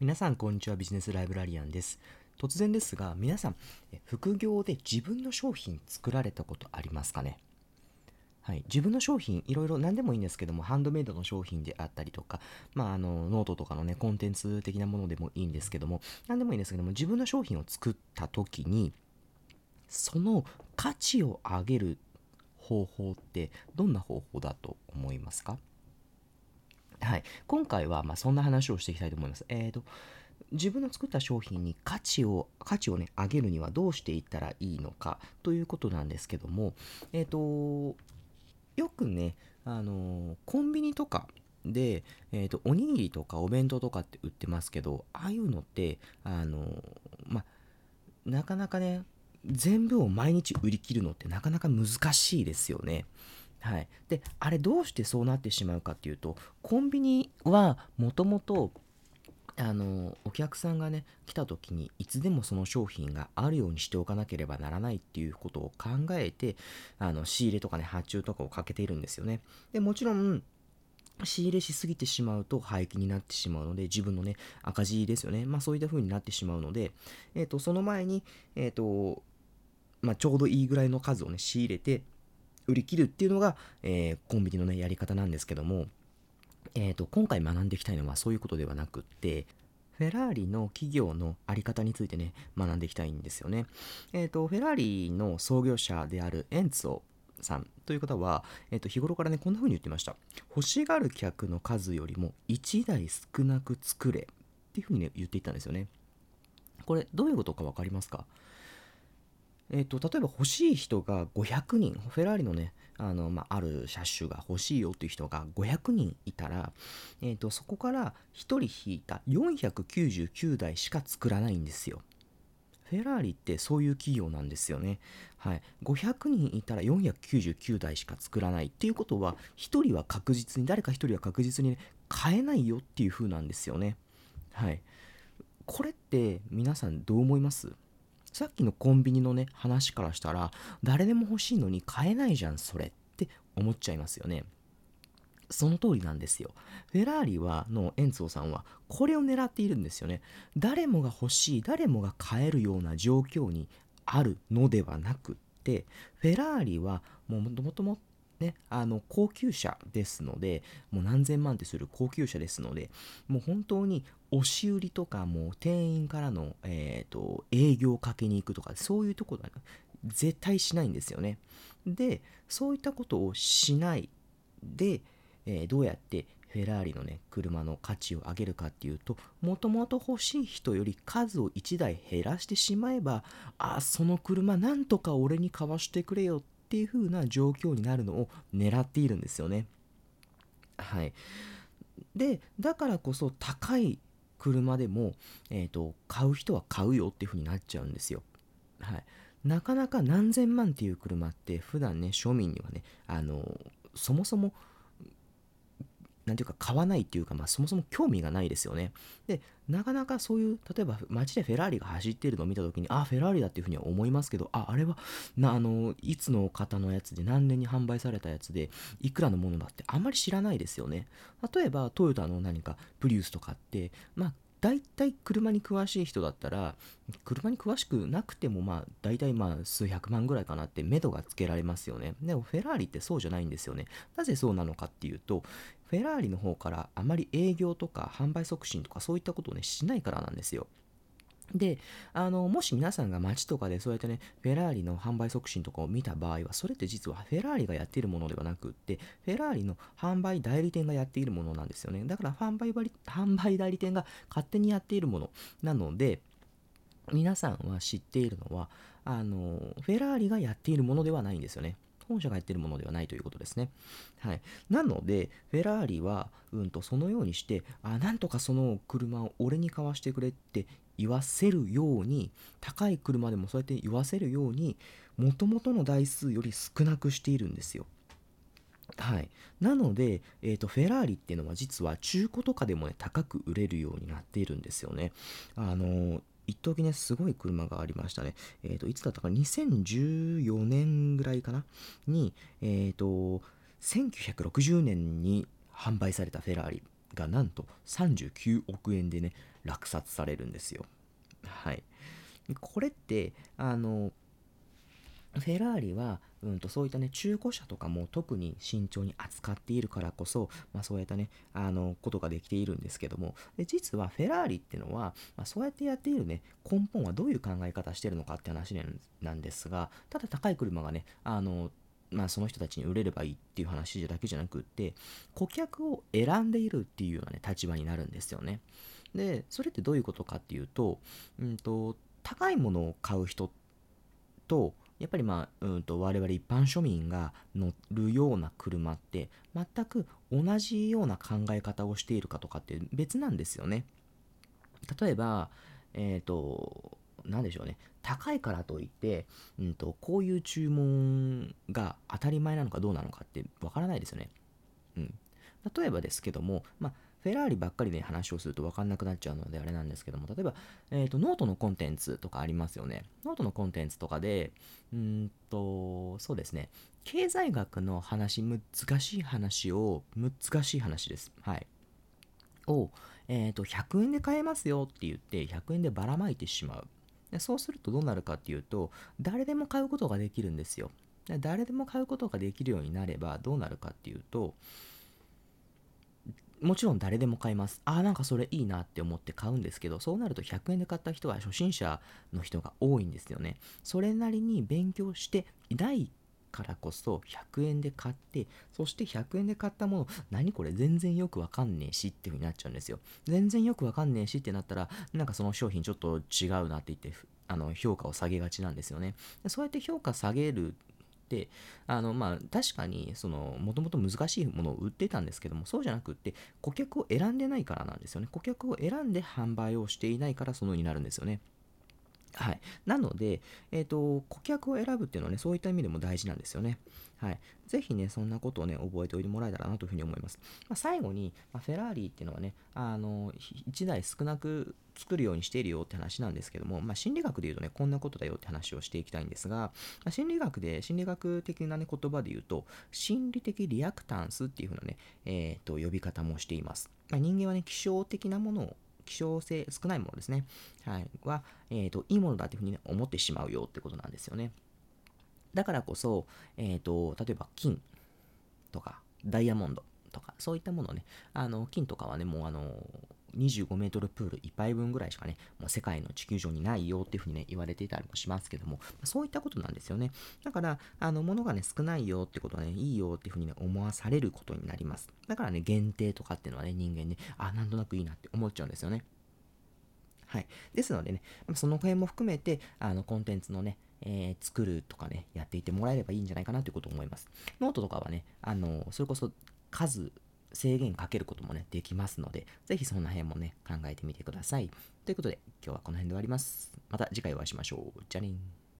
皆さんこんにちは。ビジネスライブラリアンです。突然ですが皆さん副業で自分の商品作られたことありますかね？はい、自分の商品いろいろ何でもいいんですけどもハンドメイドの商品であったりとか、まあ、あのノートとかのねコンテンツ的なものでもいいんですけども何でもいいんですけども自分の商品を作った時にその価値を上げる方法ってどんな方法だと思いますか？はい、今回はまそんな話をしていきたいと思います。えーと自分の作った商品に価値を価値をね上げるにはどうしていったらいいのかということなんですけどもえっ、とよくねあのコンビニとかで、えーとおにぎりとかお弁当とかって売ってますけどああいうのってあのまなかなかね全部を毎日売り切るのってなかなか難しいですよね。はい、であれどうしてそうなってしまうかっていうとコンビニはもともとあのお客さんがね来た時にいつでもその商品があるようにしておかなければならないっていうことを考えてあの仕入れとかね発注とかをかけているんですよね。でもちろん仕入れしすぎてしまうと廃棄になってしまうので自分のね赤字ですよね。まあそういった風になってしまうので、えー、とその前に、えーとまあ、ちょうどいいぐらいの数をね仕入れて売り切るっていうのが、えーコンビニのねやり方なんですけどもえー、と今回学んでいきたいのはそういうことではなくってフェラーリの企業の在り方についてね学んでいきたいんですよね。えー、とフェラーリの創業者であるエンツォさんという方は、えー、と日頃からねこんな風に言ってました欲しがる客の数よりも1台少なく作れっていう風にね言っていたんですよね。これどういうことか分かりますか？えー、と例えば欲しい人が500人フェラーリのねあの、まあ、ある車種が欲しいよっていう人が500人いたら、えー、とそこから1人引いた499台しか作らないんですよ。フェラーリってそういう企業なんですよね。はい。500人いたら499台しか作らないっていうことは、1人は確実に、誰か1人は確実に、ね、買えないよっていう風なんですよね。はい。これって皆さんどう思います？さっきのコンビニのね話からしたら誰でも欲しいのに買えないじゃんそれって思っちゃいますよね。その通りなんですよ。フェラーリはのエンツォさんはこれを狙っているんですよね。誰もが欲しい誰もが買えるような状況にあるのではなくってフェラーリはもともともね、あの高級車ですのでもう何千万ってする高級車ですのでもう本当に押し売りとかもう店員からの、えーと、営業をかけに行くとかそういうところは絶対しないんですよね。でそういったことをしないで、えー、どうやってフェラーリのね車の価値を上げるかっていうともともと欲しい人より数を1台減らしてしまえばあその車なんとか俺に買わしてくれよってっていう風な状況になるのを狙っているんですよね。はい。でだからこそ高い車でも、えーと、買う人は買うよっていう風になっちゃうんですよ。はい、なかなか何千万っていう車って普段ね庶民にはねあのそもそも何ていうか買わないっていうか、まあ、そもそも興味がないですよね。でなかなかそういう例えば街でフェラーリが走っているのを見た時にあフェラーリだっていうふうには思いますけどああれはなあのいつの方のやつで何年に販売されたやつでいくらのものだってあんまり知らないですよね。例えばトヨタの何かプリウスとかってまあ大体車に詳しい人だったら車に詳しくなくてもまあ大体まあ数百万ぐらいかなって目処がつけられますよね。でもフェラーリってそうじゃないんですよね。なぜそうなのかっていうとフェラーリの方からあまり営業とか販売促進とかそういったことをねしないからなんですよ。であのもし皆さんが街とかでそうやってねフェラーリの販売促進とかを見た場合はそれって実はフェラーリがやっているものではなくってフェラーリの販売代理店がやっているものなんですよねだから販売販売代理店が勝手にやっているものなので皆さんは知っているのはあのフェラーリがやっているものではないんですよね本社がやっているものではないということですね。はい。なので、フェラーリは、うんと、そのようにして、あ、なんとかその車を俺に買わしてくれって言わせるように、高い車でもそうやって言わせるように、もともとの台数より少なくしているんですよ。はい、なので、えーと、フェラーリっていうのは実は中古とかでもね高く売れるようになっているんですよね。あのー一時ね、すごい車がありましたね。えっ、ー、と、いつだったか、2014年ぐらいかな？に、えっ、ー、と、1960年に販売されたフェラーリ。がなんと39億円でね落札されるんですよ。はい。これってあのフェラーリは、うんと、そういったね、中古車とかも特に慎重に扱っているからこそ、まあ、そういったね、あの、ことができているんですけども、で実はフェラーリっていうのは、まあ、そうやってやっているね、根本はどういう考え方してるのかって話なんですが、ただ高い車がね、あの、まあ、その人たちに売れればいいっていう話だけじゃなくって、顧客を選んでいるっていうようなね、立場になるんですよね。で、それってどういうことかっていうと、うんと、高いものを買う人と、やっぱりまあ、うんと我々一般庶民が乗るような車って全く同じような考え方をしているかとかって別なんですよね。例えば、えっ、ー、と、何でしょうね。高いからといって、うんと、こういう注文が当たり前なのかどうなのかってわからないですよね。うん。例えばですけども、まあ、フェラーリばっかりで話をすると分かんなくなっちゃうのであれなんですけども、例えば、えーと、ノートのコンテンツとかありますよね。ノートのコンテンツとかで、うんと、そうですね、経済学の話、難しい話を、難しい話です。はい。を、えっ、ー、と、100円で買えますよって言って、100円でばらまいてしまう。でそうするとどうなるかっていうと、誰でも買うことができるんですよ。誰でも買うことができるようになればどうなるかっていうと、もちろん誰でも買います。ああ、なんかそれいいなって思って買うんですけど、そうなると100円で買った人は初心者の人が多いんですよね。それなりに勉強して第1からこそ100円で買って、そして100円で買ったもの、何これ全然よくわかんねえしっていう風になっちゃうんですよ。全然よくわかんねえしってなったら、なんかその商品ちょっと違うなって言って、あの評価を下げがちなんですよね。そうやって評価下げるであのまあ確かにそのもともと難しいものを売ってたんですけどもそうじゃなくって顧客を選んでないからなんですよね顧客を選んで販売をしていないからそのようになるんですよねはい。なので、え、ー、と、顧客を選ぶっていうのはね、そういった意味でも大事なんですよね。はい。ぜひね、そんなことをね、覚えておいてもらえたらなというふうに思います。まあ、最後に、まあ、フェラーリっていうのはね、あの、1台少なく作るようにしているよって話なんですけども、まあ、心理学で言うとね、こんなことだよって話をしていきたいんですが、ま、心理学で、心理学的な、ね、言葉で言うと、心理的リアクタンスっていうふうなね、えっ、ー、と、呼び方もしています。ま、人間はね、気象的なものを希少性少ないものですね。はい。は、えっ、ー、と、いいものだというふうに、ね、思ってしまうよってことなんですよね。だからこそ、えっ、ー、と、例えば金とかダイヤモンドとか、そういったものね、あの、金とかはね、もうあの、25メートルプール1杯分ぐらいしかね、もう世界の地球上にないよっていうふうにね、言われていたりもしますけども、そういったことなんですよね。だから、あの、物がね、少ないよってことはね、いいよっていうふうにね、思わされることになります。だからね、限定とかっていうのはね、人間ね、あ、なんとなくいいなって思っちゃうんですよね。はい。ですのでね、その辺も含めて、あの、コンテンツのね、えー、作るとかね、やっていてもらえればいいんじゃないかなということを思います。ノートとかはね、あの、それこそ数制限かけることもね、できますので、ぜひその辺もね、考えてみてください。ということで、今日はこの辺で終わります。また次回お会いしましょう。じゃあね